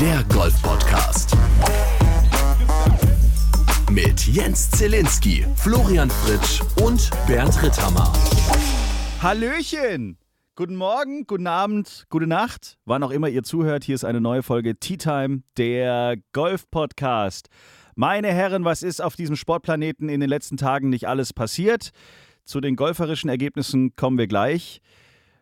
der Golf-Podcast. Mit Jens Zielinski, Florian Fritsch und Bernd Ritthammer. Hallöchen! Guten Morgen, guten Abend, gute Nacht, wann auch immer ihr zuhört. Hier ist eine neue Folge Tea Time, der Golf-Podcast. Meine Herren, was ist auf diesem Sportplaneten in den letzten Tagen nicht alles passiert? Zu den golferischen Ergebnissen kommen wir gleich.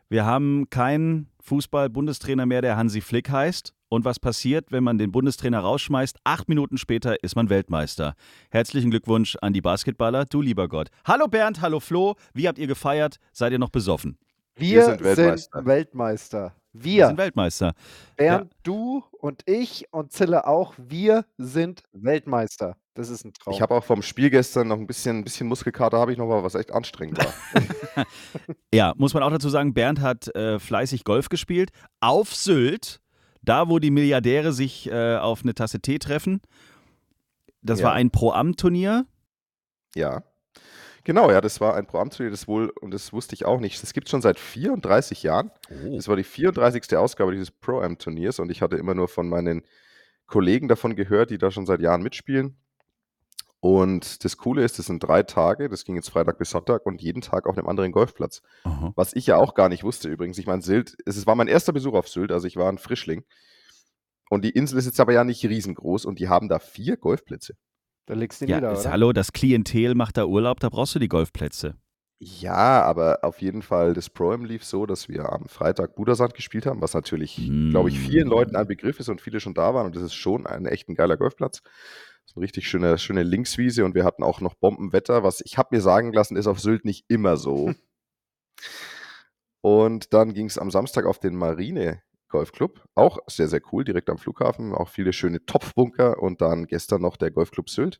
Wir haben keinen Fußball-Bundestrainer mehr, der Hansi Flick heißt. Und was passiert, wenn man den Bundestrainer rausschmeißt? Acht Minuten später ist man Weltmeister. Herzlichen Glückwunsch an die Basketballer, du lieber Gott. Hallo Bernd, hallo Flo. Wie habt ihr gefeiert? Seid ihr noch besoffen? Wir, Wir sind, Weltmeister. sind Weltmeister. Wir. wir sind Weltmeister. Bernd, ja. du und ich und Zille auch, wir sind Weltmeister. Das ist ein Traum. Ich habe auch vom Spiel gestern noch ein bisschen, ein bisschen Muskelkater, habe ich noch mal, was echt anstrengend war. ja, muss man auch dazu sagen, Bernd hat äh, fleißig Golf gespielt. Auf Sylt, da wo die Milliardäre sich äh, auf eine Tasse Tee treffen. Das ja. war ein Pro-Am-Turnier. Ja. Genau, ja, das war ein Pro-Am-Turnier, das wohl, und das wusste ich auch nicht, das gibt es schon seit 34 Jahren. Oh. Das war die 34. Ausgabe dieses Pro-Am-Turniers und ich hatte immer nur von meinen Kollegen davon gehört, die da schon seit Jahren mitspielen. Und das Coole ist, das sind drei Tage, das ging jetzt Freitag bis Sonntag und jeden Tag auf einem anderen Golfplatz. Aha. Was ich ja auch gar nicht wusste übrigens. Ich meine, Sylt, es war mein erster Besuch auf Sylt, also ich war ein Frischling. Und die Insel ist jetzt aber ja nicht riesengroß und die haben da vier Golfplätze. Da legst du ja, nieder, oder? Hallo, das Klientel macht da Urlaub, da brauchst du die Golfplätze. Ja, aber auf jeden Fall, das Pro-Am lief so, dass wir am Freitag Budersand gespielt haben, was natürlich, mm. glaube ich, vielen Leuten ein Begriff ist und viele schon da waren. Und das ist schon ein echt ein geiler Golfplatz. Das ist eine richtig schöne, schöne Linkswiese und wir hatten auch noch Bombenwetter, was ich habe mir sagen lassen, ist auf Sylt nicht immer so. und dann ging es am Samstag auf den Marine Golfclub. Auch sehr, sehr cool, direkt am Flughafen. Auch viele schöne Topfbunker und dann gestern noch der Golfclub Sylt.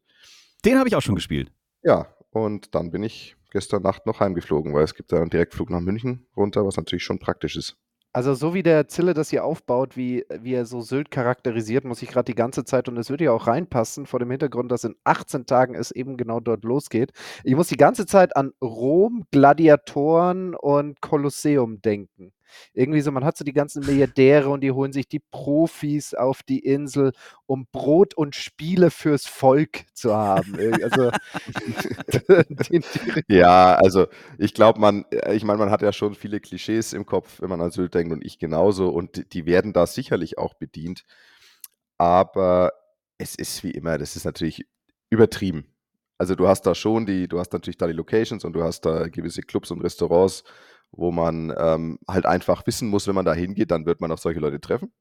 Den habe ich auch schon gespielt. Ja, und dann bin ich gestern Nacht noch heimgeflogen, weil es gibt da einen Direktflug nach München runter, was natürlich schon praktisch ist. Also so wie der Zille das hier aufbaut, wie, wie er so Sylt charakterisiert, muss ich gerade die ganze Zeit, und es würde ja auch reinpassen, vor dem Hintergrund, dass in 18 Tagen es eben genau dort losgeht. Ich muss die ganze Zeit an Rom, Gladiatoren und Kolosseum denken. Irgendwie so, man hat so die ganzen Milliardäre und die holen sich die Profis auf die Insel, um Brot und Spiele fürs Volk zu haben. Also, ja, also ich glaube, man, äh, ich meine, man hat ja schon viele Klischees im Kopf, wenn man an Sylt denkt und ich genauso und die werden da sicherlich auch bedient. Aber es ist wie immer, das ist natürlich übertrieben. Also du hast da schon die, du hast natürlich da die Locations und du hast da gewisse Clubs und Restaurants, wo man ähm, halt einfach wissen muss, wenn man da hingeht, dann wird man auch solche Leute treffen.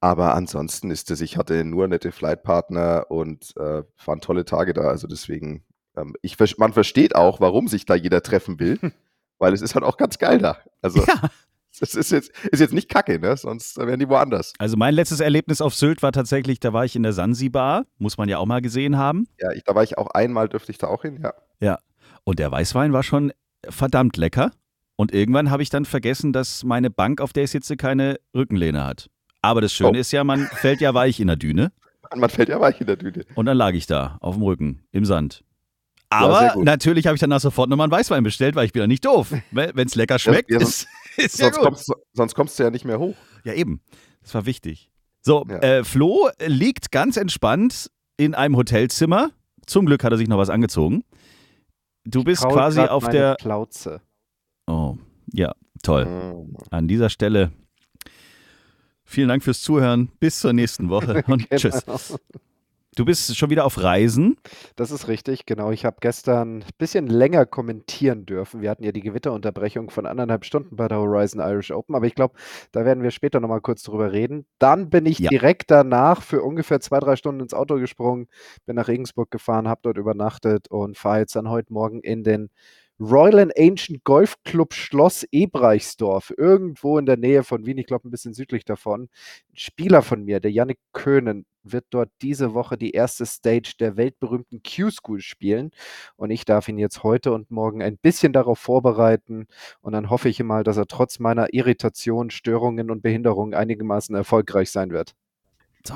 Aber ansonsten ist es, ich hatte nur nette Flightpartner und äh, waren tolle Tage da. Also deswegen, ähm, ich, man versteht auch, warum sich da jeder treffen will, weil es ist halt auch ganz geil da. Also ja. das ist jetzt, ist jetzt nicht kacke, ne? Sonst wären die woanders. Also mein letztes Erlebnis auf Sylt war tatsächlich, da war ich in der Sansibar, muss man ja auch mal gesehen haben. Ja, ich, da war ich auch einmal, dürfte ich da auch hin, ja. Ja. Und der Weißwein war schon verdammt lecker. Und irgendwann habe ich dann vergessen, dass meine Bank, auf der ich sitze, keine Rückenlehne hat. Aber das Schöne oh. ist ja, man fällt ja weich in der Düne. Man fällt ja weich in der Düne. Und dann lag ich da auf dem Rücken im Sand. Aber ja, natürlich habe ich danach sofort nochmal einen Weißwein bestellt, weil ich bin ja nicht doof. Wenn es lecker schmeckt, ja, ist, ist ja sonst, kommst, sonst kommst du ja nicht mehr hoch. Ja, eben. Das war wichtig. So, ja. äh, Flo liegt ganz entspannt in einem Hotelzimmer. Zum Glück hat er sich noch was angezogen. Du bist quasi auf der. Plauze. Oh, ja, toll. Mhm. An dieser Stelle vielen Dank fürs Zuhören. Bis zur nächsten Woche und genau. tschüss. Du bist schon wieder auf Reisen? Das ist richtig, genau. Ich habe gestern ein bisschen länger kommentieren dürfen. Wir hatten ja die Gewitterunterbrechung von anderthalb Stunden bei der Horizon Irish Open, aber ich glaube, da werden wir später nochmal kurz drüber reden. Dann bin ich ja. direkt danach für ungefähr zwei, drei Stunden ins Auto gesprungen, bin nach Regensburg gefahren, habe dort übernachtet und fahre jetzt dann heute Morgen in den Royal and Ancient Golf Club Schloss Ebreichsdorf, irgendwo in der Nähe von Wien, ich glaube ein bisschen südlich davon. Ein Spieler von mir, der Yannick Köhnen, wird dort diese Woche die erste Stage der weltberühmten Q-School spielen. Und ich darf ihn jetzt heute und morgen ein bisschen darauf vorbereiten. Und dann hoffe ich mal, dass er trotz meiner Irritation, Störungen und Behinderungen einigermaßen erfolgreich sein wird.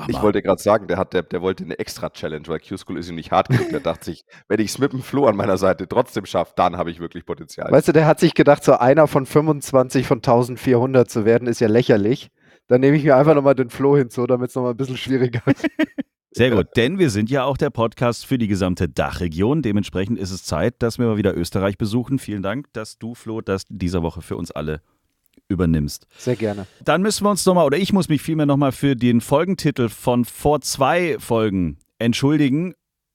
Ich wollte gerade sagen, der, hat, der, der wollte eine Extra-Challenge, weil Q-School ist ihm nicht hart genug. Der dachte sich, wenn ich es mit dem Flo an meiner Seite trotzdem schaffe, dann habe ich wirklich Potenzial. Weißt du, der hat sich gedacht, so einer von 25 von 1400 zu werden, ist ja lächerlich. Dann nehme ich mir einfach nochmal den Flo hinzu, damit es nochmal ein bisschen schwieriger ist. Sehr gut, denn wir sind ja auch der Podcast für die gesamte Dachregion. Dementsprechend ist es Zeit, dass wir mal wieder Österreich besuchen. Vielen Dank, dass du, Flo, das dieser Woche für uns alle übernimmst. Sehr gerne. Dann müssen wir uns nochmal, oder ich muss mich vielmehr nochmal für den Folgentitel von vor zwei Folgen entschuldigen.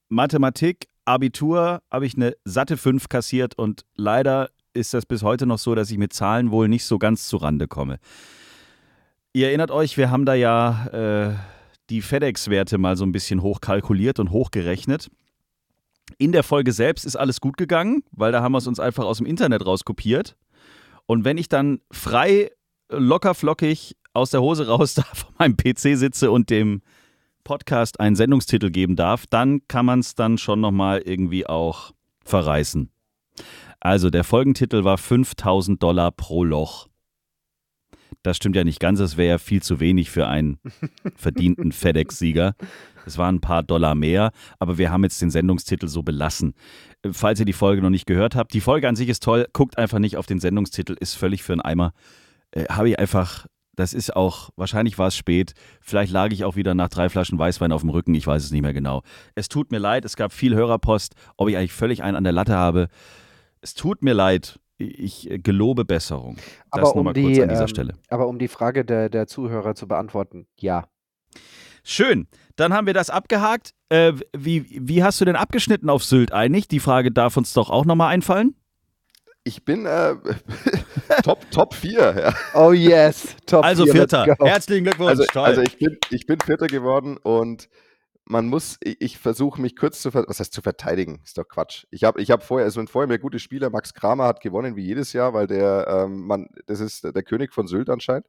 Mathematik, Abitur, habe ich eine satte 5 kassiert und leider ist das bis heute noch so, dass ich mit Zahlen wohl nicht so ganz zurande komme. Ihr erinnert euch, wir haben da ja äh, die FedEx-Werte mal so ein bisschen hochkalkuliert und hochgerechnet. In der Folge selbst ist alles gut gegangen, weil da haben wir es uns einfach aus dem Internet rauskopiert. Und wenn ich dann frei, locker flockig aus der Hose raus da vor meinem PC sitze und dem Podcast einen Sendungstitel geben darf, dann kann man es dann schon nochmal irgendwie auch verreißen. Also der Folgentitel war 5000 Dollar pro Loch. Das stimmt ja nicht ganz, das wäre ja viel zu wenig für einen verdienten FedEx-Sieger. Es waren ein paar Dollar mehr, aber wir haben jetzt den Sendungstitel so belassen. Falls ihr die Folge noch nicht gehört habt, die Folge an sich ist toll, guckt einfach nicht auf den Sendungstitel, ist völlig für einen Eimer. Äh, Habe ich einfach, das ist auch, wahrscheinlich war es spät, vielleicht lag ich auch wieder nach drei Flaschen Weißwein auf dem Rücken, ich weiß es nicht mehr genau. Es tut mir leid, es gab viel Hörerpost, ob ich eigentlich völlig einen an der Latte habe. Es tut mir leid, ich äh, gelobe Besserung. Das Aber um, nochmal kurz die, an dieser ähm, Stelle. aber um die Frage der, der Zuhörer zu beantworten, ja. Schön, dann haben wir das abgehakt. Äh, wie, wie hast du denn abgeschnitten auf Sylt eigentlich? Die Frage darf uns doch auch nochmal einfallen. Ich bin äh, Top, Top 4. Ja. Oh yes, top Also vier, Vierter. Herzlichen Glückwunsch. Also, Toll. also ich, bin, ich bin Vierter geworden und man muss, ich, ich versuche mich kurz zu, was heißt zu verteidigen, ist doch Quatsch. Ich habe ich hab vorher, es sind vorher mehr gute Spieler, Max Kramer hat gewonnen wie jedes Jahr, weil der, ähm, man, das ist der König von Sylt anscheinend.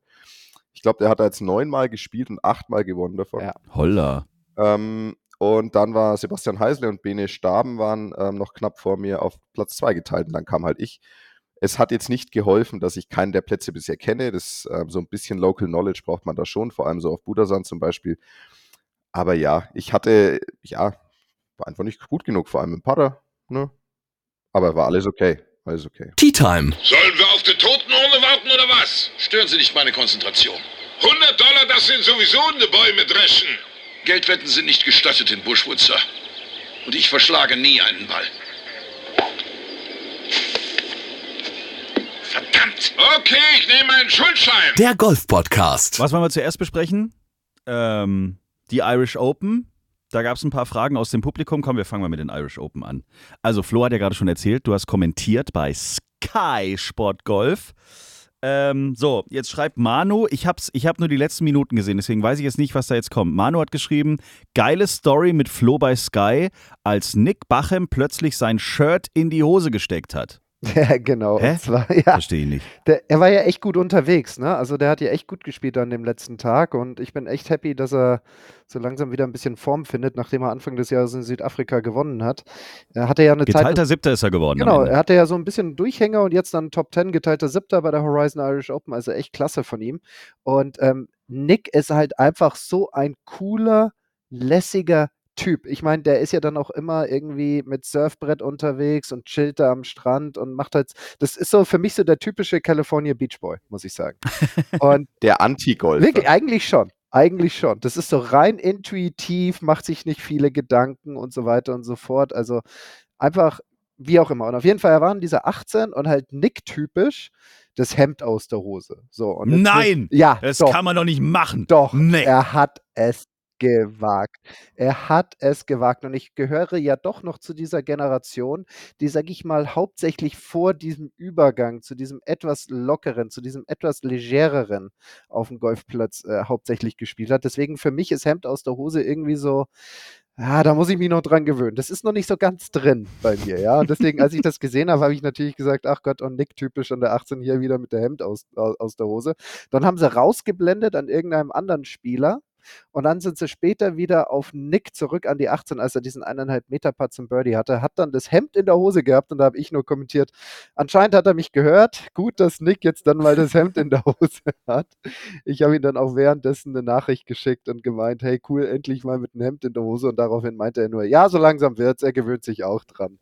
Ich glaube, der hat da jetzt neunmal gespielt und achtmal gewonnen davon. Ja. Holla. Ähm, und dann war Sebastian Heisle und Bene Staben waren ähm, noch knapp vor mir auf Platz 2 geteilt und dann kam halt ich. Es hat jetzt nicht geholfen, dass ich keinen der Plätze bisher kenne. Das, ähm, so ein bisschen Local Knowledge braucht man da schon, vor allem so auf Budersand zum Beispiel. Aber ja, ich hatte, ja, war einfach nicht gut genug, vor allem im Pader. Ne? Aber war alles okay. Alles okay. Tea Time. Sollen wir auf die Totenurne warten oder was? Stören Sie nicht meine Konzentration. 100 Dollar, das sind sowieso ne Bäume dreschen. Geldwetten sind nicht gestattet in Bushwood, Sir. Und ich verschlage nie einen Ball. Verdammt! Okay, ich nehme einen Schuldschein. Der Golf Podcast. Was wollen wir zuerst besprechen? Ähm, die Irish Open. Da gab es ein paar Fragen aus dem Publikum. Komm, wir fangen mal mit den Irish Open an. Also, Flo hat ja gerade schon erzählt, du hast kommentiert bei Sky Sport Golf. Ähm, so, jetzt schreibt Manu, ich hab's, ich hab nur die letzten Minuten gesehen, deswegen weiß ich jetzt nicht, was da jetzt kommt. Manu hat geschrieben, geile Story mit Flo bei Sky, als Nick Bachem plötzlich sein Shirt in die Hose gesteckt hat. Ja, genau. Hä? Und zwar, ja, Verstehe ich nicht. der, er war ja echt gut unterwegs, ne? Also der hat ja echt gut gespielt an dem letzten Tag und ich bin echt happy, dass er so langsam wieder ein bisschen Form findet, nachdem er Anfang des Jahres in Südafrika gewonnen hat. Er hatte ja eine Zeit. Geteilter Siebter ist er geworden. Genau, er hatte ja so ein bisschen Durchhänger und jetzt dann Top 10 geteilter Siebter bei der Horizon Irish Open, also echt klasse von ihm. Und ähm, Nick ist halt einfach so ein cooler, lässiger Typ. Ich meine, der ist ja dann auch immer irgendwie mit Surfbrett unterwegs und chillt da am Strand und macht halt, das ist so für mich so der typische California Beach Boy, muss ich sagen. Und Der. Wirklich, eigentlich schon. Eigentlich schon. Das ist so rein intuitiv, macht sich nicht viele Gedanken und so weiter und so fort. Also einfach, wie auch immer. Und auf jeden Fall, er war in dieser 18 und halt Nick-typisch das Hemd aus der Hose. So, Nein! Ja, Das doch, kann man doch nicht machen. doch. Nee. Er hat es gewagt. Er hat es gewagt. Und ich gehöre ja doch noch zu dieser Generation, die, sag ich mal, hauptsächlich vor diesem Übergang zu diesem etwas lockeren, zu diesem etwas legereren auf dem Golfplatz äh, hauptsächlich gespielt hat. Deswegen für mich ist Hemd aus der Hose irgendwie so, ja, da muss ich mich noch dran gewöhnen. Das ist noch nicht so ganz drin bei mir, ja. Und deswegen, als ich das gesehen habe, habe ich natürlich gesagt, ach Gott, und Nick typisch an der 18 hier wieder mit der Hemd aus, aus der Hose. Dann haben sie rausgeblendet an irgendeinem anderen Spieler. Und dann sind sie später wieder auf Nick zurück an die 18, als er diesen eineinhalb Meter Putt zum Birdie hatte, hat dann das Hemd in der Hose gehabt und da habe ich nur kommentiert, anscheinend hat er mich gehört. Gut, dass Nick jetzt dann mal das Hemd in der Hose hat. Ich habe ihm dann auch währenddessen eine Nachricht geschickt und gemeint, hey cool, endlich mal mit einem Hemd in der Hose und daraufhin meinte er nur, ja, so langsam wird's, er gewöhnt sich auch dran.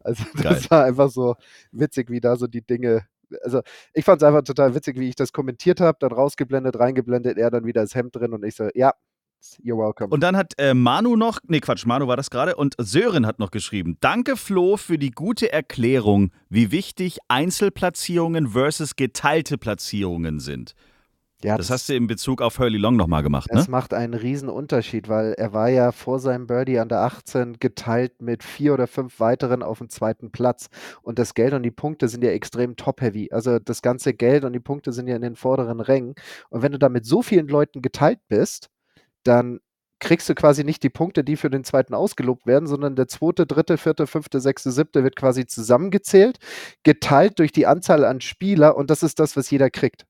Also das Geil. war einfach so witzig, wie da so die Dinge also ich fand es einfach total witzig, wie ich das kommentiert habe, dann rausgeblendet, reingeblendet, er dann wieder das Hemd drin und ich so, ja, You're welcome. Und dann hat äh, Manu noch, nee Quatsch, Manu war das gerade und Sören hat noch geschrieben, danke Flo für die gute Erklärung, wie wichtig Einzelplatzierungen versus geteilte Platzierungen sind. Ja, das, das, hast du in Bezug auf Hurley Long nochmal gemacht, das ne? Das macht einen riesen Unterschied, weil er war ja vor seinem Birdie an der 18 geteilt mit vier oder fünf weiteren auf dem zweiten Platz. Und das Geld und die Punkte sind ja extrem top-heavy. Also das ganze Geld und die Punkte sind ja in den vorderen Rängen. Und wenn du da mit so vielen Leuten geteilt bist, dann kriegst du quasi nicht die Punkte, die für den zweiten ausgelobt werden, sondern der zweite, dritte, vierte, fünfte, sechste, siebte wird quasi zusammengezählt, geteilt durch die Anzahl an Spieler und das ist das, was jeder kriegt.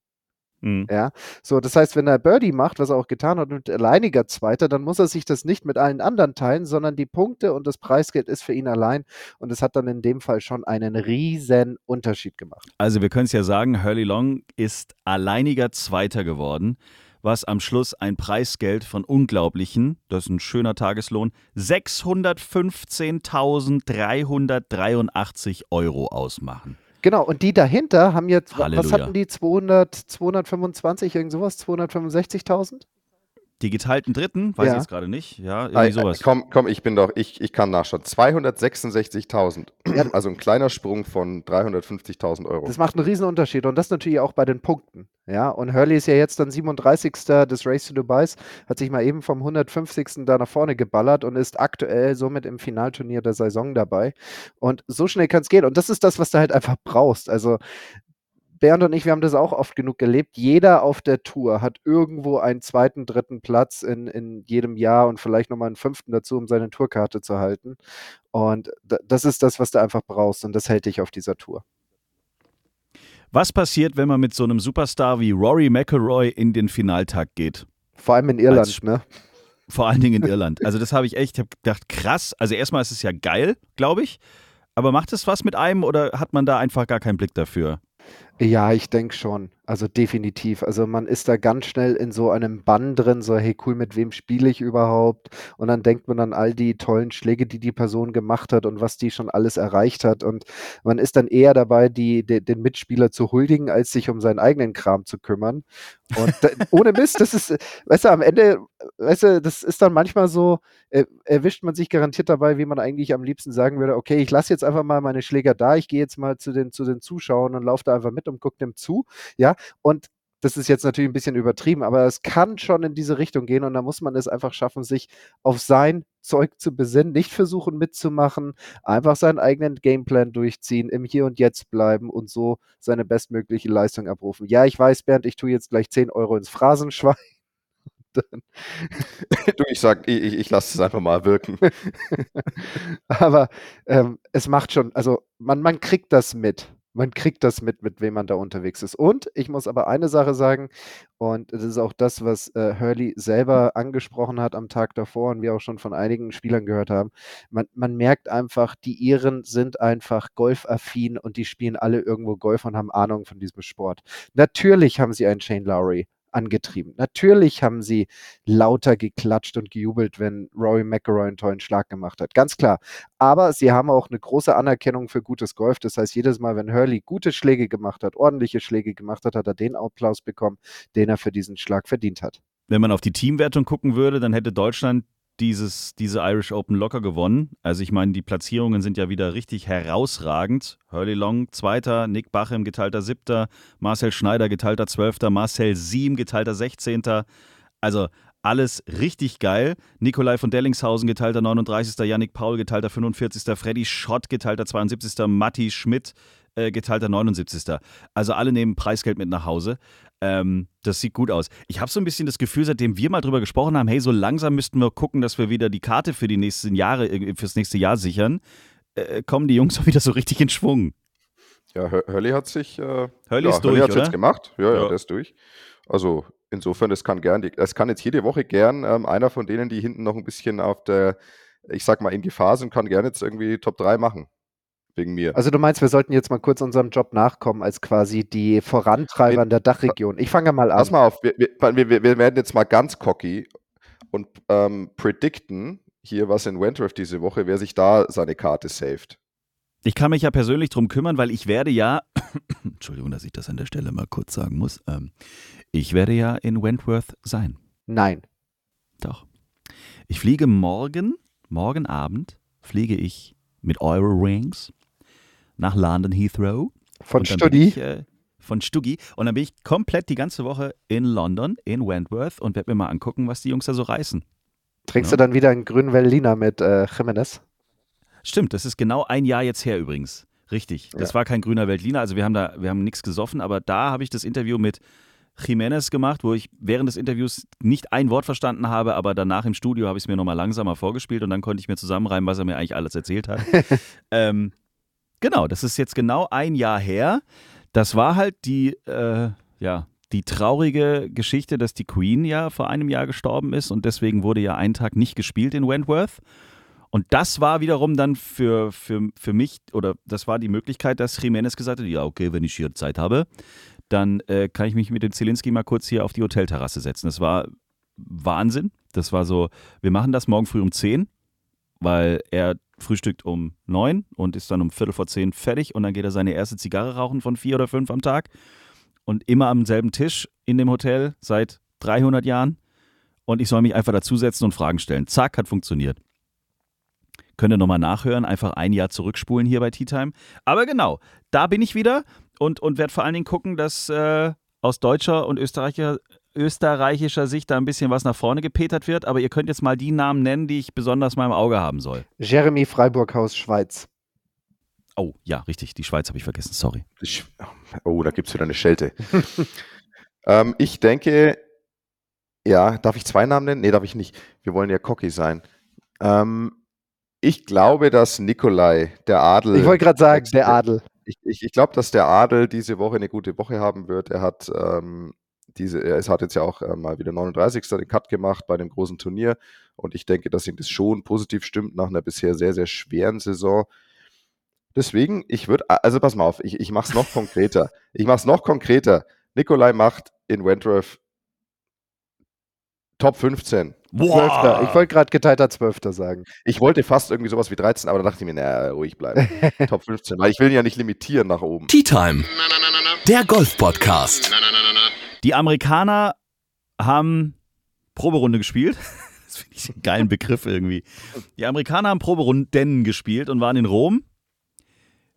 Mhm. Ja, so, das heißt, wenn er Birdie macht, was er auch getan hat und alleiniger Zweiter, dann muss er sich das nicht mit allen anderen teilen, sondern die Punkte und das Preisgeld ist für ihn allein und es hat dann in dem Fall schon einen riesen Unterschied gemacht. Also wir können es ja sagen, Hurley Long ist alleiniger Zweiter geworden was am Schluss ein Preisgeld von unglaublichen, das ist ein schöner Tageslohn, 615.383 Euro ausmachen. Genau, und die dahinter haben jetzt, Halleluja. was hatten die, 200, 225, irgend sowas, 265.000? Die geteilten Dritten, weiß ja. ich jetzt gerade nicht. Ja, irgendwie sowas. Komm, komm, ich bin doch, ich, ich kann nachschauen. 266.000. Ja. Also ein kleiner Sprung von 350.000 Euro. Das macht einen riesen Unterschied und das natürlich auch bei den Punkten. Ja, und Hurley ist ja jetzt dann 37. des Race to Dubai, hat sich mal eben vom 150. da nach vorne geballert und ist aktuell somit im Finalturnier der Saison dabei. Und so schnell kann es gehen. Und das ist das, was du halt einfach brauchst. Also Bernd und ich, wir haben das auch oft genug erlebt. Jeder auf der Tour hat irgendwo einen zweiten, dritten Platz in, in jedem Jahr und vielleicht nochmal einen fünften dazu, um seine Tourkarte zu halten. Und das ist das, was du einfach brauchst und das hält dich auf dieser Tour. Was passiert, wenn man mit so einem Superstar wie Rory McIlroy in den Finaltag geht? Vor allem in Irland, Als, ne? Vor allen Dingen in Irland. Also das habe ich echt, ich habe gedacht, krass. Also erstmal ist es ja geil, glaube ich. Aber macht es was mit einem oder hat man da einfach gar keinen Blick dafür? Ja, ich denke schon. Also definitiv. Also man ist da ganz schnell in so einem Bann drin, so hey cool, mit wem spiele ich überhaupt? Und dann denkt man an all die tollen Schläge, die die Person gemacht hat und was die schon alles erreicht hat. Und man ist dann eher dabei, die, de, den Mitspieler zu huldigen, als sich um seinen eigenen Kram zu kümmern. Und da, ohne Mist, das ist, weißt du, am Ende, weißt du, das ist dann manchmal so, erwischt man sich garantiert dabei, wie man eigentlich am liebsten sagen würde, okay, ich lasse jetzt einfach mal meine Schläger da, ich gehe jetzt mal zu den, zu den Zuschauern und laufe da einfach mit und gucke dem zu. Ja, und das ist jetzt natürlich ein bisschen übertrieben, aber es kann schon in diese Richtung gehen und da muss man es einfach schaffen, sich auf sein Zeug zu besinnen, nicht versuchen mitzumachen, einfach seinen eigenen Gameplan durchziehen, im Hier und Jetzt bleiben und so seine bestmögliche Leistung abrufen. Ja, ich weiß, Bernd, ich tue jetzt gleich 10 Euro ins Phrasenschwein. Du, ich sag, ich, ich lasse es einfach mal wirken. aber ähm, es macht schon, also man, man kriegt das mit man kriegt das mit, mit wem man da unterwegs ist. Und ich muss aber eine Sache sagen, und das ist auch das, was äh, Hurley selber angesprochen hat am Tag davor und wir auch schon von einigen Spielern gehört haben. Man, man merkt einfach, die Iren sind einfach golfaffin und die spielen alle irgendwo Golf und haben Ahnung von diesem Sport. Natürlich haben sie einen Shane Lowry, angetrieben. Natürlich haben sie lauter geklatscht und gejubelt, wenn Rory McIlroy einen tollen Schlag gemacht hat. Ganz klar. Aber sie haben auch eine große Anerkennung für gutes Golf. Das heißt, jedes Mal, wenn Hurley gute Schläge gemacht hat, ordentliche Schläge gemacht hat, hat er den Applaus bekommen, den er für diesen Schlag verdient hat. Wenn man auf die Teamwertung gucken würde, dann hätte Deutschland dieses, diese Irish Open locker gewonnen. Also ich meine, die Platzierungen sind ja wieder richtig herausragend. Hurley Long Zweiter, Nick Bachem geteilter Siebter, Marcel Schneider geteilter Zwölfter, Marcel Siem geteilter Sechzehnter. Also alles richtig geil. Nikolai von Dellingshausen geteilter 39. Yannick Paul geteilter 45. Freddy Schott geteilter 72. Matti Schmidt äh, geteilter 79. Also alle nehmen Preisgeld mit nach Hause. Ähm, das sieht gut aus. Ich habe so ein bisschen das Gefühl, seitdem wir mal drüber gesprochen haben, hey, so langsam müssten wir gucken, dass wir wieder die Karte für die nächsten Jahre, äh, fürs nächste Jahr sichern. Äh, kommen die Jungs auch wieder so richtig in Schwung. Ja, Hurley hat sich. Äh, Hurley ja, ist durch, Hurley jetzt gemacht. Ja, ja, ja, der ist durch. Also insofern, das kann gern, es kann jetzt jede Woche gern ähm, einer von denen, die hinten noch ein bisschen auf der, ich sag mal, in Gefahr sind, kann gerne jetzt irgendwie Top 3 machen wegen mir. Also du meinst, wir sollten jetzt mal kurz unserem Job nachkommen als quasi die Vorantreiber in der Dachregion. Ich fange mal an. Pass mal auf, wir, wir, wir, wir werden jetzt mal ganz cocky und ähm, predikten hier was in Wentworth diese Woche, wer sich da seine Karte saved. Ich kann mich ja persönlich drum kümmern, weil ich werde ja Entschuldigung, dass ich das an der Stelle mal kurz sagen muss. Ähm, ich werde ja in Wentworth sein. Nein. Doch. Ich fliege morgen, morgen Abend, fliege ich mit Eurowings nach London Heathrow. Von Studi? Ich, äh, von Stuggi. Und dann bin ich komplett die ganze Woche in London, in Wentworth und werde mir mal angucken, was die Jungs da so reißen. Trinkst Ja. du dann wieder einen grünen Veltliner mit äh, Jimenez? Stimmt, das ist genau ein Jahr jetzt her übrigens. Richtig. Das Ja. war kein grüner Veltliner, also wir haben da, wir haben nichts gesoffen, aber da habe ich das Interview mit Jimenez gemacht, wo ich während des Interviews nicht ein Wort verstanden habe, aber danach im Studio habe ich es mir nochmal langsamer vorgespielt und dann konnte ich mir zusammenreimen, was er mir eigentlich alles erzählt hat. ähm, genau, das ist jetzt genau ein Jahr her. Das war halt die, äh, ja, die traurige Geschichte, dass die Queen ja vor einem Jahr gestorben ist und deswegen wurde ja ein Tag nicht gespielt in Wentworth. Und das war wiederum dann für, für, für mich, oder das war die Möglichkeit, dass Jimenez gesagt hat, ja, okay, wenn ich hier Zeit habe, dann äh, kann ich mich mit dem Zielinski mal kurz hier auf die Hotelterrasse setzen. Das war Wahnsinn. Das war so, wir machen das morgen früh um 10, weil er frühstückt um 9 und ist dann um Viertel vor 10 fertig und dann geht er seine erste Zigarre rauchen von vier oder fünf am Tag und immer am selben Tisch in dem Hotel seit 300 Jahren und ich soll mich einfach dazusetzen und Fragen stellen. Zack, hat funktioniert. Könnt ihr nochmal nachhören, einfach ein Jahr zurückspulen hier bei Tea Time. Aber genau, da bin ich wieder und, und werde vor allen Dingen gucken, dass äh, aus deutscher und österreichischer, österreichischer Sicht da ein bisschen was nach vorne gepetert wird. Aber ihr könnt jetzt mal die Namen nennen, die ich besonders mal im Auge haben soll. Jeremy Freiburghaus, Schweiz. Oh, ja, richtig, die Schweiz habe ich vergessen, sorry. Ich, oh, da gibt es wieder eine Schelte. ähm, ich denke, ja, darf ich zwei Namen nennen? Nee, darf ich nicht. Wir wollen ja cocky sein. Ähm, ich glaube, dass Nikolai, der Adel. Ich wollte gerade sagen, der Adel. Ich, ich, ich glaube, dass der Adel diese Woche eine gute Woche haben wird. Er hat ähm, diese, ist- hat jetzt ja auch äh, mal wieder 39. den Cut gemacht bei dem großen Turnier. Und ich denke, dass ihm das schon positiv stimmt nach einer bisher sehr, sehr schweren Saison. Deswegen, ich würde, also pass mal auf, ich, ich mache es noch konkreter. Ich mache es noch konkreter. Nikolai macht in Wentworth Top 15. Zwölfter. Ich wollte gerade geteilter Zwölfter sagen. Ich wollte fast irgendwie sowas wie 13, aber da dachte ich mir, naja, ruhig bleiben. Top 15, weil ich will ihn ja nicht limitieren nach oben. Tea Time, Na, na, na, der Golf-Podcast. Na, na, na, na, na. Die Amerikaner haben Proberunde gespielt. Das finde ich einen geilen Begriff irgendwie. Die Amerikaner haben Proberunden gespielt und waren in Rom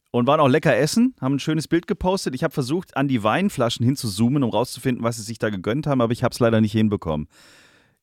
und waren auch lecker essen, haben ein schönes Bild gepostet. Ich habe versucht, an die Weinflaschen hinzuzoomen, um rauszufinden, was sie sich da gegönnt haben, aber ich habe es leider nicht hinbekommen.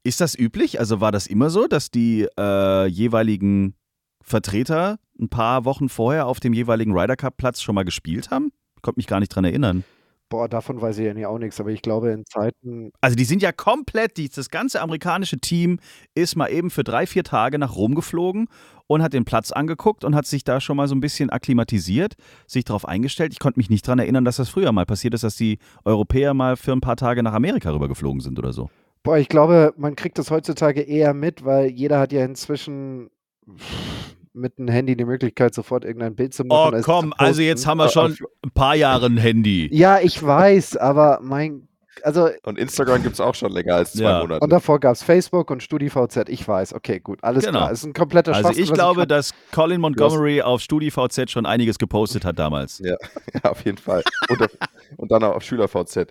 Ist das üblich? Also war das immer so, dass die äh, jeweiligen Vertreter ein paar Wochen vorher auf dem jeweiligen Ryder Cup Platz schon mal gespielt haben? Ich konnte mich gar nicht dran erinnern. Boah, davon weiß ich ja auch nichts, aber ich glaube in Zeiten. Also die sind ja komplett, die, das ganze amerikanische Team ist mal eben für drei, vier Tage nach Rom geflogen und hat den Platz angeguckt und hat sich da schon mal so ein bisschen akklimatisiert, sich darauf eingestellt. Ich konnte mich nicht daran erinnern, dass das früher mal passiert ist, dass die Europäer mal für ein paar Tage nach Amerika rübergeflogen sind oder so. Boah, ich glaube, man kriegt das heutzutage eher mit, weil jeder hat ja inzwischen mit dem Handy die Möglichkeit, sofort irgendein Bild zu machen. Oh zu komm, also jetzt haben wir schon ein paar Jahre ein Handy. Ja, ich weiß, aber mein. Also, Und Instagram gibt es auch schon länger als zwei Ja. Monate. und davor gab es Facebook und StudiVZ. Ich weiß, okay, gut, alles Genau. klar. Ist ein kompletter Also Schwachsinn, ich was glaube, grad- dass Colin Montgomery auf StudiVZ schon einiges gepostet hat damals. Ja, ja, auf jeden Fall. Und, auf, und dann auch auf SchülerVZ.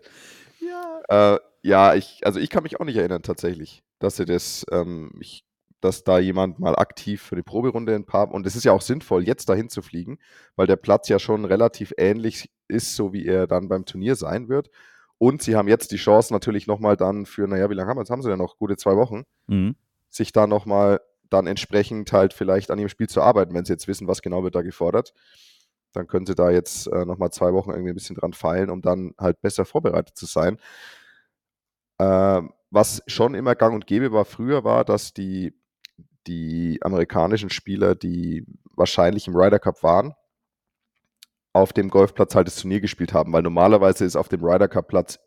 Ja. Äh, ja, ich, also ich kann mich auch nicht erinnern tatsächlich, dass sie das, ähm, ich, dass da jemand mal aktiv für die Proberunde ein paar, und es ist ja auch sinnvoll, jetzt dahin zu fliegen, weil der Platz ja schon relativ ähnlich ist, so wie er dann beim Turnier sein wird. Und sie haben jetzt die Chance natürlich nochmal dann für, naja, wie lange haben wir? Jetzt haben sie ja noch gute zwei Wochen, Mhm. sich da nochmal dann entsprechend halt vielleicht an ihrem Spiel zu arbeiten, wenn sie jetzt wissen, was genau wird da gefordert. Dann können sie da jetzt äh, nochmal zwei Wochen irgendwie ein bisschen dran feilen, um dann halt besser vorbereitet zu sein. Ähm, was schon immer gang und gäbe war früher, war, dass die, die amerikanischen Spieler, die wahrscheinlich im Ryder Cup waren, auf dem Golfplatz halt das Turnier gespielt haben, weil normalerweise ist auf dem Ryder Cup Platz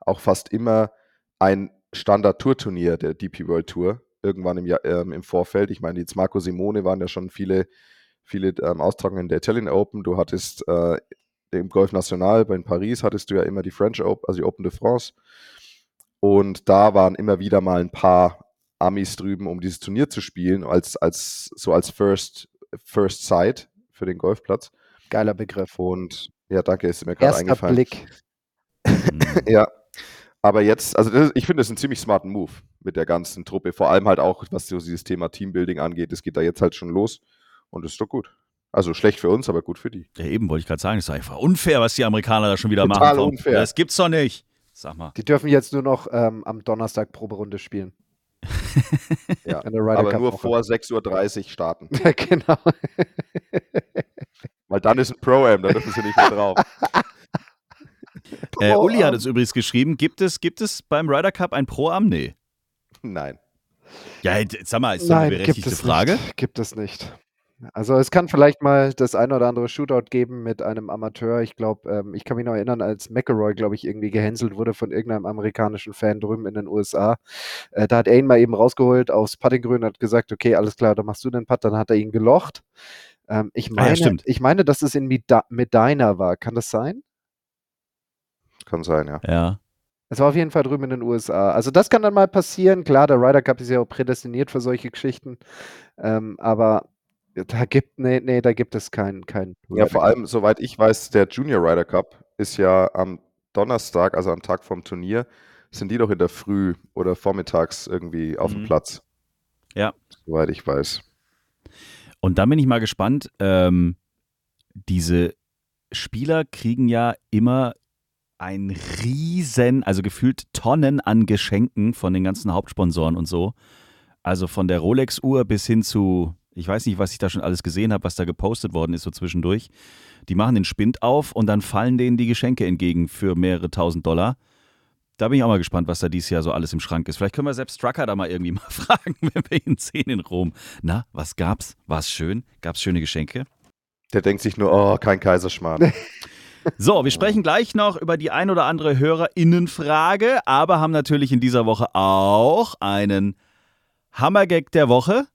auch fast immer ein Standard-Tour-Turnier der DP World Tour irgendwann im, Jahr, ähm, im Vorfeld. Ich meine, jetzt Marco Simone waren ja schon viele, viele ähm, Austragungen der Italian Open. Du hattest äh, im Golf National bei Paris hattest du ja immer die French Open, also die Open de France. Und da waren immer wieder mal ein paar Amis drüben, um dieses Turnier zu spielen, als, als so als First, First Sight für den Golfplatz. Geiler Begriff. Und Ja, danke, ist mir gerade Erster eingefallen. Blick. Mhm. Ja. Aber jetzt, also das, ich finde das einen ziemlich smarten Move mit der ganzen Truppe. Vor allem halt auch, was so dieses Thema Teambuilding angeht. Es geht da jetzt halt schon los. Und das ist doch gut. Also schlecht für uns, aber gut für die. Ja, eben wollte ich gerade sagen, es ist einfach unfair, was die Amerikaner da schon wieder Total machen. Unfair. Das gibt's doch nicht. Sag mal. Die dürfen jetzt nur noch ähm, am Donnerstag Proberunde spielen. Ja. Aber nur Woche. vor 6.30 Uhr starten. Ja, genau. Weil dann ist ein Pro-Am, da dürfen sie nicht mehr drauf. Äh, Uli hat es übrigens geschrieben, gibt es, gibt es beim Ryder Cup ein Pro-Am? Nee. Nein. Ja, jetzt- sag mal, ist doch eine berechtigte es Frage. nicht. Gibt es nicht. Also es kann vielleicht mal das ein oder andere Shootout geben mit einem Amateur. Ich glaube, ähm, ich kann mich noch erinnern, als McElroy, glaube ich, irgendwie gehänselt wurde von irgendeinem amerikanischen Fan drüben in den USA. Äh, da hat er ihn mal eben rausgeholt aufs Puttinggrün und hat gesagt, okay, alles klar, dann machst du den Putt. Dann hat er ihn gelocht. Ähm, ich, Ah ja, meine, stimmt. ich meine, dass es in Meda- Medina war. Kann das sein? Kann sein, ja. Ja. Es war auf jeden Fall drüben in den USA. Also das kann dann mal passieren. Klar, der Ryder Cup ist ja auch prädestiniert für solche Geschichten. Ähm, aber da gibt, nee, nee, da gibt es keinen, keinen Ja, vor Cup. allem, soweit ich weiß, der Junior Ryder Cup ist ja am Donnerstag, also am Tag vom Turnier, sind die doch in der Früh oder vormittags irgendwie auf Mhm. dem Platz. Ja. Soweit ich weiß. Und dann bin ich mal gespannt. Ähm, diese Spieler kriegen ja immer ein riesen, also gefühlt Tonnen an Geschenken von den ganzen Hauptsponsoren und so. Also von der Rolex-Uhr bis hin zu, ich weiß nicht, was ich da schon alles gesehen habe, was da gepostet worden ist so zwischendurch. Die machen den Spind auf und dann fallen denen die Geschenke entgegen für mehrere tausend Dollar. Da bin ich auch mal gespannt, was da dieses Jahr so alles im Schrank ist. Vielleicht können wir selbst Strucker da mal irgendwie mal fragen, wenn wir ihn sehen in Rom. Na, was gab's? War es schön? Gab's schöne Geschenke? Der denkt sich nur, oh, kein Kaiserschmarrn. So, wir sprechen gleich noch über die ein oder andere HörerInnenfrage, aber haben natürlich in dieser Woche auch einen Hammergag der Woche.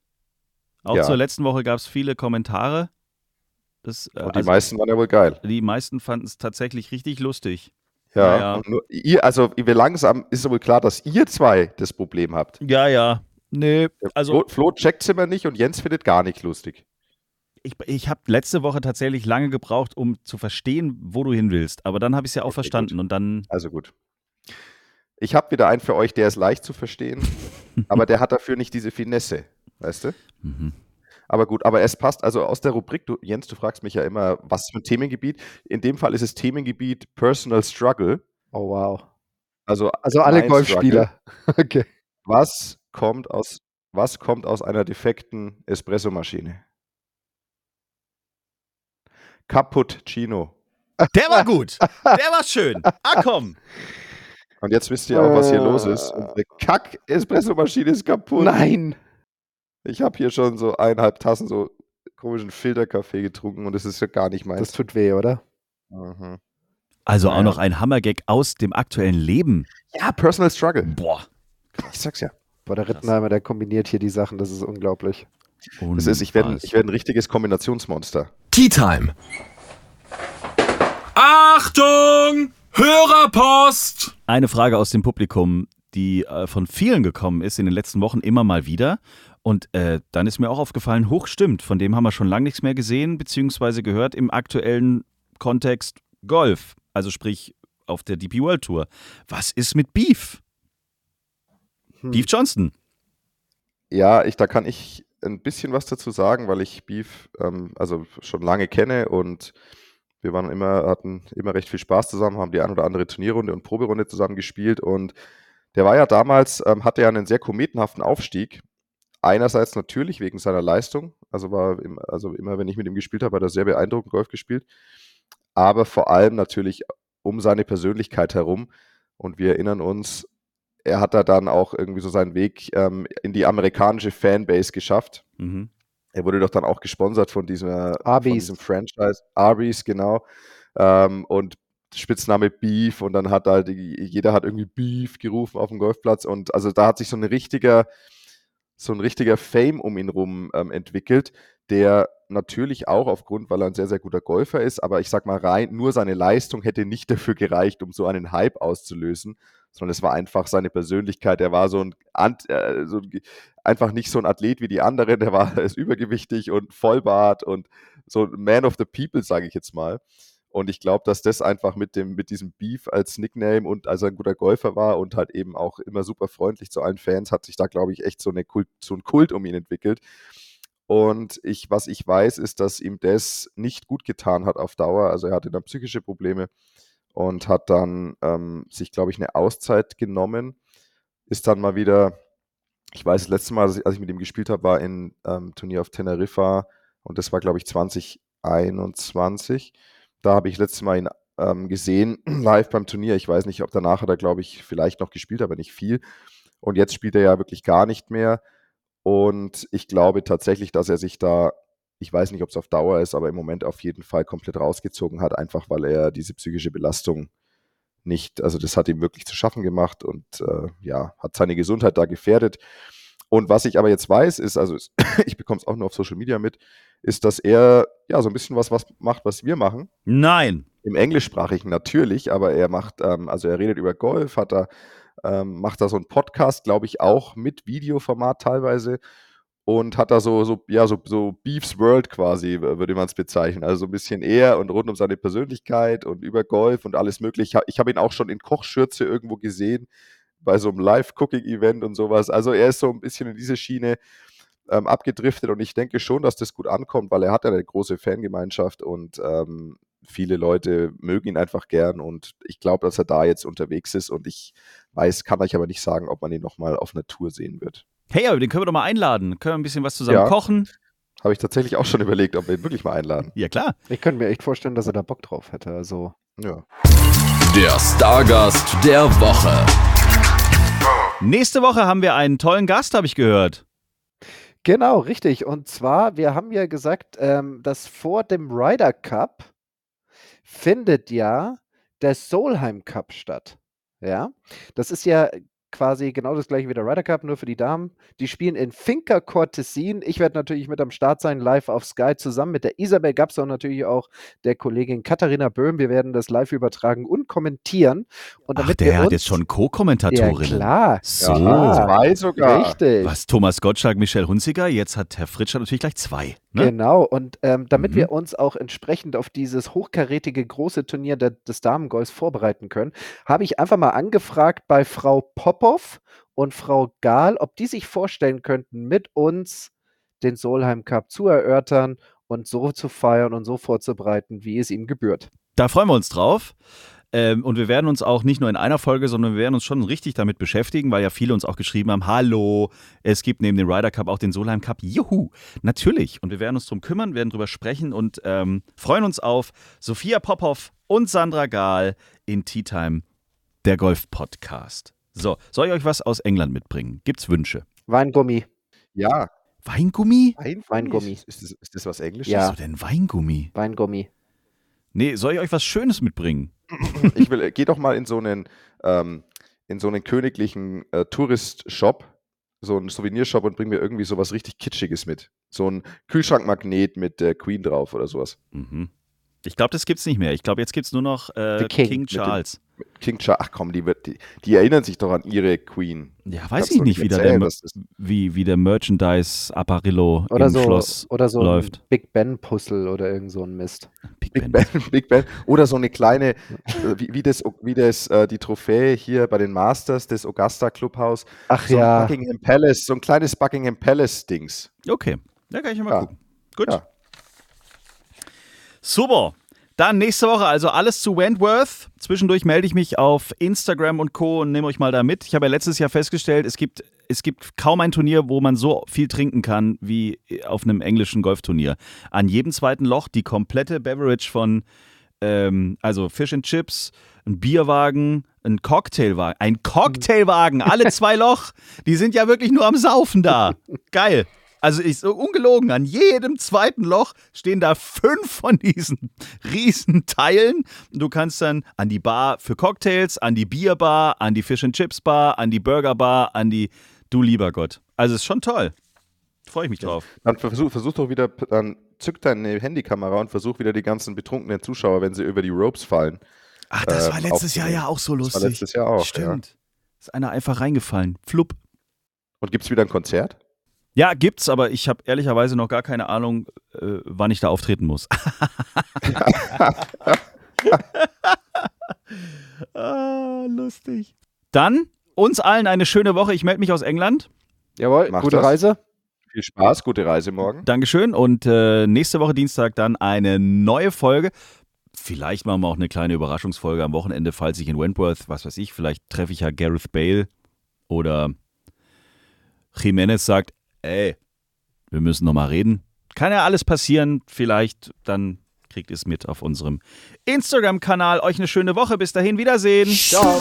Auch Ja. zur letzten Woche gab es viele Kommentare. Das, äh, Und die also, meisten waren ja wohl geil. die meisten fanden es tatsächlich richtig lustig. Ja. Ja, nur, ihr, also wir langsam ist wohl klar, dass ihr zwei das Problem habt. Ja, ja. Nee, also Flo, Flo checkt's immer nicht und Jens findet gar nicht lustig. ich, ich habe letzte Woche tatsächlich lange gebraucht, um zu verstehen, wo du hin willst. Aber dann habe ich es ja auch Okay, verstanden und dann. Also gut. Ich habe wieder einen für euch, der ist leicht zu verstehen, aber der hat dafür nicht diese Finesse, weißt du? Mhm. Aber gut, aber es passt also aus der Rubrik, du, Jens, du fragst mich ja immer, was für ein Themengebiet. In dem Fall ist es Themengebiet Personal Struggle. Oh, wow. Also, Also alle Golfspieler. Okay. Was kommt aus, was kommt aus einer defekten Espressomaschine? Cappuccino. Der war gut. Der war schön. Ah, komm. Und jetzt wisst ihr auch, was hier los ist. Äh. Unsere Kack-Espressomaschine ist kaputt. Nein. Ich habe hier schon so eineinhalb Tassen so komischen Filterkaffee getrunken und es ist ja gar nicht Das meins. tut weh, oder? Mhm. Also auch Naja. noch ein Hammergag aus dem aktuellen Leben. Ja, Personal Struggle. Boah. Ich sag's ja. Boah, der Rittenheimer, der kombiniert hier die Sachen, das ist unglaublich. Das ist, ich werde ich werd ein richtiges Kombinationsmonster. Tea Time. Achtung! Hörerpost! Eine Frage aus dem Publikum, die äh, von vielen gekommen ist in den letzten Wochen immer mal wieder. Und äh, dann ist mir auch aufgefallen, hoch stimmt, von dem haben wir schon lange nichts mehr gesehen, beziehungsweise gehört im aktuellen Kontext Golf. Also sprich auf der DP World Tour. Was ist mit Beef? Hm. Beef Johnston. Ja, ich, da kann ich ein bisschen was dazu sagen, weil ich Beef ähm, also schon lange kenne und wir waren immer, hatten immer recht viel Spaß zusammen, haben die ein oder andere Turnierrunde und Proberunde zusammen gespielt und der war ja damals, ähm, hatte ja einen sehr kometenhaften Aufstieg. Einerseits natürlich wegen seiner Leistung, also war im, also immer, wenn ich mit ihm gespielt habe, hat er sehr beeindruckend Golf gespielt, aber vor allem natürlich um seine Persönlichkeit herum. Und wir erinnern uns, er hat da dann auch irgendwie so seinen Weg ähm, in die amerikanische Fanbase geschafft. Mhm. Er wurde doch dann auch gesponsert von, dieser, von diesem Franchise. Arby's, genau. Ähm, und Spitzname Beef und dann hat halt, jeder hat irgendwie Beef gerufen auf dem Golfplatz und also da hat sich so ein richtiger, so ein richtiger Fame um ihn rum ähm, entwickelt, der natürlich auch aufgrund, weil er ein sehr, sehr guter Golfer ist, aber ich sag mal rein, nur seine Leistung hätte nicht dafür gereicht, um so einen Hype auszulösen, sondern es war einfach seine Persönlichkeit. Er war so ein, äh, so ein einfach nicht so ein Athlet wie die anderen, der war ist übergewichtig und Vollbart und so ein Man of the People, sage ich jetzt mal. Und ich glaube, dass das einfach mit, dem, mit diesem Beef als Nickname und als er ein guter Golfer war und halt eben auch immer super freundlich zu allen Fans, hat sich da, glaube ich, echt so, eine Kult, so ein Kult um ihn entwickelt. Und ich, was ich weiß, ist, dass ihm das nicht gut getan hat auf Dauer. Also er hatte dann psychische Probleme und hat dann ähm, sich, glaube ich, eine Auszeit genommen. Ist dann mal wieder, ich weiß, das letzte Mal, als ich mit ihm gespielt habe, war in ähm, Turnier auf Teneriffa und das war, glaube ich, 2021. Da habe ich letztes Mal ihn ähm, gesehen, live beim Turnier. Ich weiß nicht, ob danach hat er, glaube ich, vielleicht noch gespielt, aber nicht viel. Und jetzt spielt er ja wirklich gar nicht mehr. Und ich glaube tatsächlich, dass er sich da, ich weiß nicht, ob es auf Dauer ist, aber im Moment auf jeden Fall komplett rausgezogen hat, einfach weil er diese psychische Belastung nicht, also das hat ihm wirklich zu schaffen gemacht und äh, ja, hat seine Gesundheit da gefährdet. Und was ich aber jetzt weiß, ist, also ich bekomme es auch nur auf Social Media mit, ist, dass er ja so ein bisschen was, was macht, was wir machen. Nein. Im Englischsprachigen natürlich, aber er macht, ähm, also er redet über Golf, hat da ähm, macht da so einen Podcast, glaube ich, auch mit Videoformat teilweise und hat da so, so, ja, so, so Beefs World quasi, würde man es bezeichnen. Also so ein bisschen eher und rund um seine Persönlichkeit und über Golf und alles mögliche. Ich habe ihn auch schon in Kochschürze irgendwo gesehen, bei so einem Live-Cooking-Event und sowas. Also er ist so ein bisschen in diese Schiene ähm, abgedriftet und ich denke schon, dass das gut ankommt, weil er hat ja eine große Fangemeinschaft und ähm, viele Leute mögen ihn einfach gern und ich glaube, dass er da jetzt unterwegs ist und ich weiß, kann euch aber nicht sagen, ob man ihn nochmal auf Tour sehen wird. Hey, aber den können wir doch mal einladen. Können wir ein bisschen was zusammen ja, kochen? Habe ich tatsächlich auch schon überlegt, ob wir ihn wirklich mal einladen. Ja, klar. Ich könnte mir echt vorstellen, dass er da Bock drauf hätte. Also. Ja. Der Stargast der Woche. Nächste Woche haben wir einen tollen Gast, habe ich gehört. Genau, richtig. Und zwar, wir haben ja gesagt, ähm, dass vor dem Ryder Cup findet ja der Solheim Cup statt. Ja, das ist ja quasi genau das gleiche wie der Ryder Cup, nur für die Damen. Die spielen in Finca Cortesin. Ich werde natürlich mit am Start sein, live auf Sky, zusammen mit der Isabel Gapser und natürlich auch der Kollegin Katharina Böhm. Wir werden das live übertragen und kommentieren. Und damit Ach, der hat jetzt schon Co-Kommentatorin. Ja, klar. So. Ja, zwei sogar. Richtig. Was, Thomas Gottschalk, Michelle Hunziger, jetzt hat Herr Fritscher natürlich gleich zwei. Ne? Genau, und ähm, damit mhm. wir uns auch entsprechend auf dieses hochkarätige große Turnier der, des Damengolfs vorbereiten können, habe ich einfach mal angefragt bei Frau Popov und Frau Gahl, ob die sich vorstellen könnten, mit uns den Solheim Cup zu erörtern und so zu feiern und so vorzubereiten, wie es ihm gebührt. Da freuen wir uns drauf. Ähm, und wir werden uns auch nicht nur in einer Folge, sondern wir werden uns schon richtig damit beschäftigen, weil ja viele uns auch geschrieben haben: Hallo, es gibt neben dem Ryder Cup auch den Solheim Cup. Juhu, natürlich. Und wir werden uns darum kümmern, werden darüber sprechen und ähm, freuen uns auf Sophia Popov und Sandra Gahl in Tea Time, der Golf-Podcast. So, soll ich euch was aus England mitbringen? Gibt's Wünsche? Weingummi. Ja. Weingummi? Weingummi. Weingummi. Ist, das, ist das was Englisches? Ja. Was ist denn Weingummi? Weingummi. Nee, soll ich euch was Schönes mitbringen? ich will, geh doch mal in so einen, ähm, in so einen königlichen äh, Tourist-Shop, so einen Souvenirshop und bring mir irgendwie sowas richtig Kitschiges mit. So ein Kühlschrankmagnet mit der Queen drauf oder sowas. Mhm. Ich glaube, das gibt's nicht mehr. Ich glaube, jetzt gibt es nur noch äh, King. King. Charles. King Charles, ach komm, die, wird, die, die, erinnern sich doch an ihre Queen. Ja, weiß ich nicht, wie, der, wie, wie der Merchandise-Apparillo im so, Schloss oder so läuft. Big Ben-Puzzle oder irgend so ein Mist. Big, Big. Big Ben. Oder so eine kleine, äh, wie, wie das, wie das äh, die Trophäe hier bei den Masters des Augusta Clubhaus. Ach so ja. Buckingham Palace, so ein kleines Buckingham Palace-Dings. Okay, da kann ich mal Ja. gucken. Gut. Ja. Super. Dann nächste Woche also alles zu Wentworth. Zwischendurch melde ich mich auf Instagram und Co. und nehme euch mal da mit. Ich habe ja letztes Jahr festgestellt, es gibt, es gibt kaum ein Turnier, wo man so viel trinken kann wie auf einem englischen Golfturnier. An jedem zweiten Loch die komplette Beverage von, ähm, also Fish and Chips, ein Bierwagen, ein Cocktailwagen. Ein Cocktailwagen, alle zwei Loch. Die sind ja wirklich nur am Saufen da. Geil. Also ich so ungelogen, an jedem zweiten Loch stehen da fünf von diesen riesen Teilen. Du kannst dann an die Bar für Cocktails, an die Bierbar, an die Fish and Chips Bar, an die Burger Bar, an die Du lieber Gott. Also ist schon toll. Freue ich mich drauf. Dann versuch, versuch doch wieder, dann zück deine Handykamera und versuch wieder die ganzen betrunkenen Zuschauer, wenn sie über die Ropes fallen. Ach, das äh, war letztes Jahr ja auch so Das lustig. war letztes Jahr auch. Ja. Stimmt. Ist einer einfach reingefallen. Flupp. Und gibt es wieder ein Konzert? Ja, gibt's, aber ich habe ehrlicherweise noch gar keine Ahnung, äh, wann ich da auftreten muss. ah, lustig. Dann uns allen eine schöne Woche. Ich melde mich aus England. Jawohl, Mach gute das. Reise. Viel Spaß, gute Reise morgen. Dankeschön. Und äh, nächste Woche Dienstag dann eine neue Folge. Vielleicht machen wir auch eine kleine Überraschungsfolge am Wochenende, falls ich in Wentworth, was weiß ich, vielleicht treffe ich ja Gareth Bale oder Jimenez sagt, ey, wir müssen noch mal reden. Kann ja alles passieren. Vielleicht dann kriegt ihr es mit auf unserem Instagram-Kanal. Euch eine schöne Woche. Bis dahin, Wiedersehen. Ciao.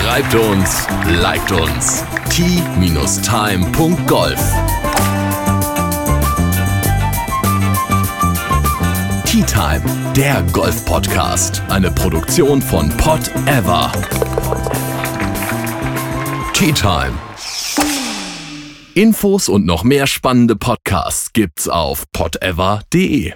Schreibt uns, liked uns. t-time.golf Tea Time, der Golf-Podcast. Eine Produktion von Pot Ever. Tea Time. Infos und noch mehr spannende Podcasts gibt's auf potever.de.